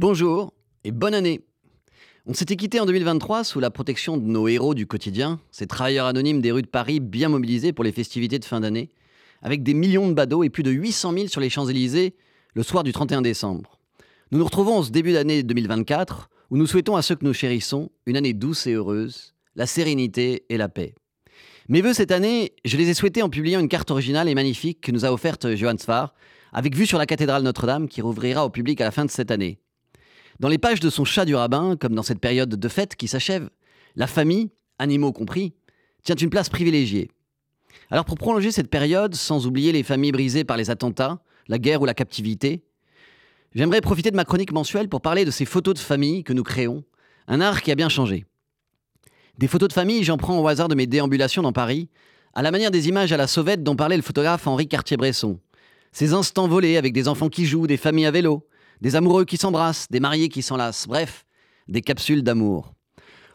Bonjour et bonne année. On s'était quitté en 2023 sous la protection de nos héros du quotidien, ces travailleurs anonymes des rues de Paris bien mobilisés pour les festivités de fin d'année, avec des millions de badauds et plus de 800 000 sur les Champs-Élysées le soir du 31 décembre. Nous nous retrouvons en ce début d'année 2024 où nous souhaitons à ceux que nous chérissons une année douce et heureuse, la sérénité et la paix. Mes vœux cette année, je les ai souhaités en publiant une carte originale et magnifique que nous a offerte Johann Sfar, avec vue sur la cathédrale Notre-Dame qui rouvrira au public à la fin de cette année. Dans les pages de son chat du rabbin, comme dans cette période de fête qui s'achève, la famille, animaux compris, tient une place privilégiée. Alors pour prolonger cette période, sans oublier les familles brisées par les attentats, la guerre ou la captivité, j'aimerais profiter de ma chronique mensuelle pour parler de ces photos de famille que nous créons, un art qui a bien changé. Des photos de famille, j'en prends au hasard de mes déambulations dans Paris, à la manière des images à la sauvette dont parlait le photographe Henri Cartier-Bresson. Ces instants volés avec des enfants qui jouent, des familles à vélo, des amoureux qui s'embrassent, des mariés qui s'enlacent, bref, des capsules d'amour.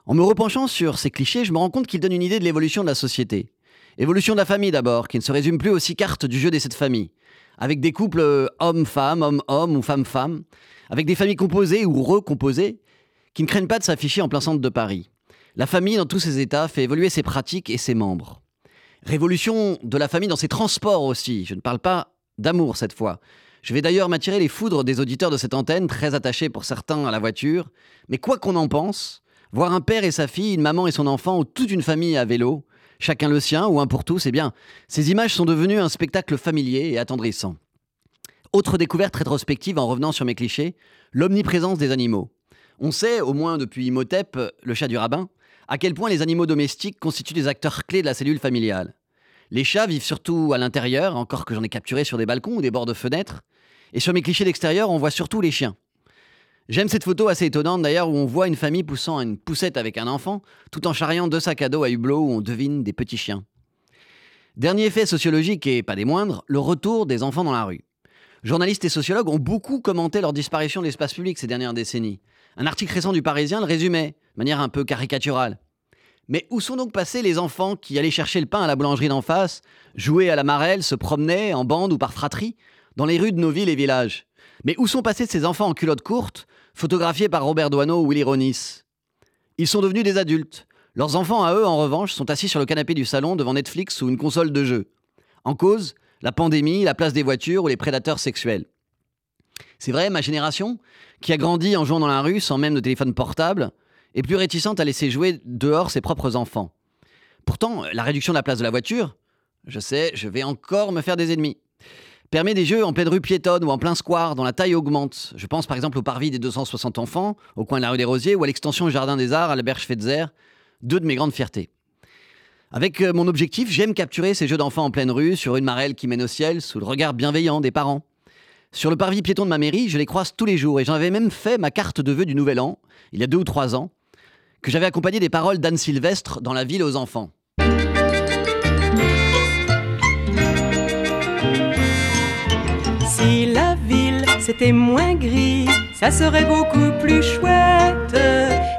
En me repenchant sur ces clichés, je me rends compte qu'ils donnent une idée de l'évolution de la société. Évolution de la famille d'abord, qui ne se résume plus aux six cartes du jeu des sept familles, avec des couples euh, homme-femme, homme-homme ou femme-femme, avec des familles composées ou recomposées, qui ne craignent pas de s'afficher en plein centre de Paris. La famille, dans tous ses états, fait évoluer ses pratiques et ses membres. Révolution de la famille dans ses transports aussi. Je ne parle pas d'amour cette fois. Je vais d'ailleurs m'attirer les foudres des auditeurs de cette antenne, très attachés pour certains à la voiture. Mais quoi qu'on en pense, voir un père et sa fille, une maman et son enfant, ou toute une famille à vélo, chacun le sien ou un pour tous, eh bien, ces images sont devenues un spectacle familier et attendrissant. Autre découverte rétrospective en revenant sur mes clichés, l'omniprésence des animaux. On sait, au moins depuis Imhotep, le chat du rabbin, à quel point les animaux domestiques constituent des acteurs clés de la cellule familiale. Les chats vivent surtout à l'intérieur, encore que j'en ai capturé sur des balcons ou des bords de fenêtres. Et sur mes clichés d'extérieur, on voit surtout les chiens. J'aime cette photo assez étonnante d'ailleurs où on voit une famille poussant une poussette avec un enfant, tout en charriant deux sacs à dos à hublot où on devine des petits chiens. Dernier effet sociologique et pas des moindres, le retour des enfants dans la rue. Journalistes et sociologues ont beaucoup commenté leur disparition de l'espace public ces dernières décennies. Un article récent du Parisien le résumait, de manière un peu caricaturale. Mais où sont donc passés les enfants qui allaient chercher le pain à la boulangerie d'en face, jouer à la marelle, se promenaient en bande ou par fratrie dans les rues de nos villes et villages? Mais où sont passés ces enfants en culottes courtes, photographiés par Robert Doisneau ou Willy Ronis? Ils sont devenus des adultes. Leurs enfants, à eux, en revanche, sont assis sur le canapé du salon devant Netflix ou une console de jeu. En cause, la pandémie, la place des voitures ou les prédateurs sexuels. C'est vrai, ma génération, qui a grandi en jouant dans la rue sans même de téléphone portable, est plus réticente à laisser jouer dehors ses propres enfants. Pourtant, la réduction de la place de la voiture, je sais, je vais encore me faire des ennemis, permet des jeux en pleine rue piétonne ou en plein square dont la taille augmente. Je pense par exemple au parvis des 260 enfants, au coin de la rue des Rosiers, ou à l'extension du Jardin des Arts à la Berge Fetzer, deux de mes grandes fiertés. Avec euh, mon objectif, j'aime capturer ces jeux d'enfants en pleine rue, sur une marelle qui mène au ciel, sous le regard bienveillant des parents. Sur le parvis piéton de ma mairie, je les croise tous les jours et j'en avais même fait ma carte de vœux du Nouvel An, il y a deux ou trois ans, que j'avais accompagné des paroles d'Anne Sylvestre dans La ville aux enfants. Si la ville c'était moins gris, ça serait beaucoup plus chouette.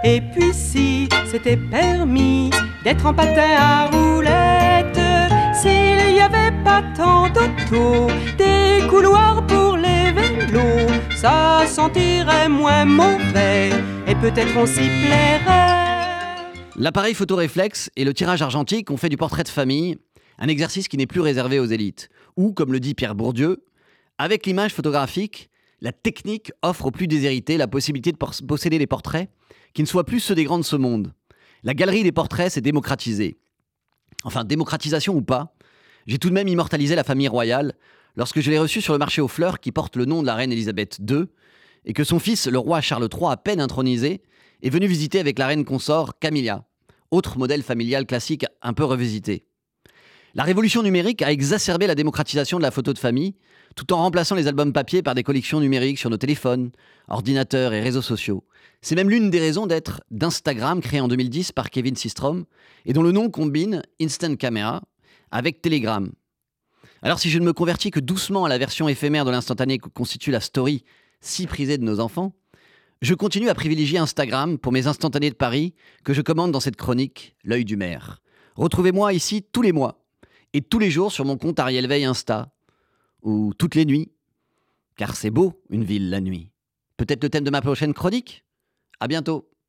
Et puis si c'était permis d'être en patin à roulettes, s'il n'y avait pas tant d'autos, des couloirs pour les vélos, ça sentirait moins mauvais peut-être on s'y plairait. L'appareil photoréflexe et le tirage argentique ont fait du portrait de famille un exercice qui n'est plus réservé aux élites. Ou, comme le dit Pierre Bourdieu, avec l'image photographique, la technique offre aux plus déshérités la possibilité de posséder des portraits qui ne soient plus ceux des grands de ce monde. La galerie des portraits s'est démocratisée. Enfin, démocratisation ou pas, j'ai tout de même immortalisé la famille royale lorsque je l'ai reçue sur le marché aux fleurs qui porte le nom de la reine Elisabeth II et que son fils, le roi Charles III, à peine intronisé, est venu visiter avec la reine consort Camilla, autre modèle familial classique un peu revisité. La révolution numérique a exacerbé la démocratisation de la photo de famille, tout en remplaçant les albums papier par des collections numériques sur nos téléphones, ordinateurs et réseaux sociaux. C'est même l'une des raisons d'être d'Instagram, créé en 2010 par Kevin Systrom, et dont le nom combine Instant Camera avec Telegram. Alors si je ne me convertis que doucement à la version éphémère de l'instantané que constitue la story si prisée de nos enfants, je continue à privilégier Instagram pour mes instantanés de Paris que je commande dans cette chronique L'œil du maire. Retrouvez-moi ici tous les mois et tous les jours sur mon compte Ariel Veil Insta ou toutes les nuits, car c'est beau une ville la nuit. Peut-être le thème de ma prochaine chronique? À bientôt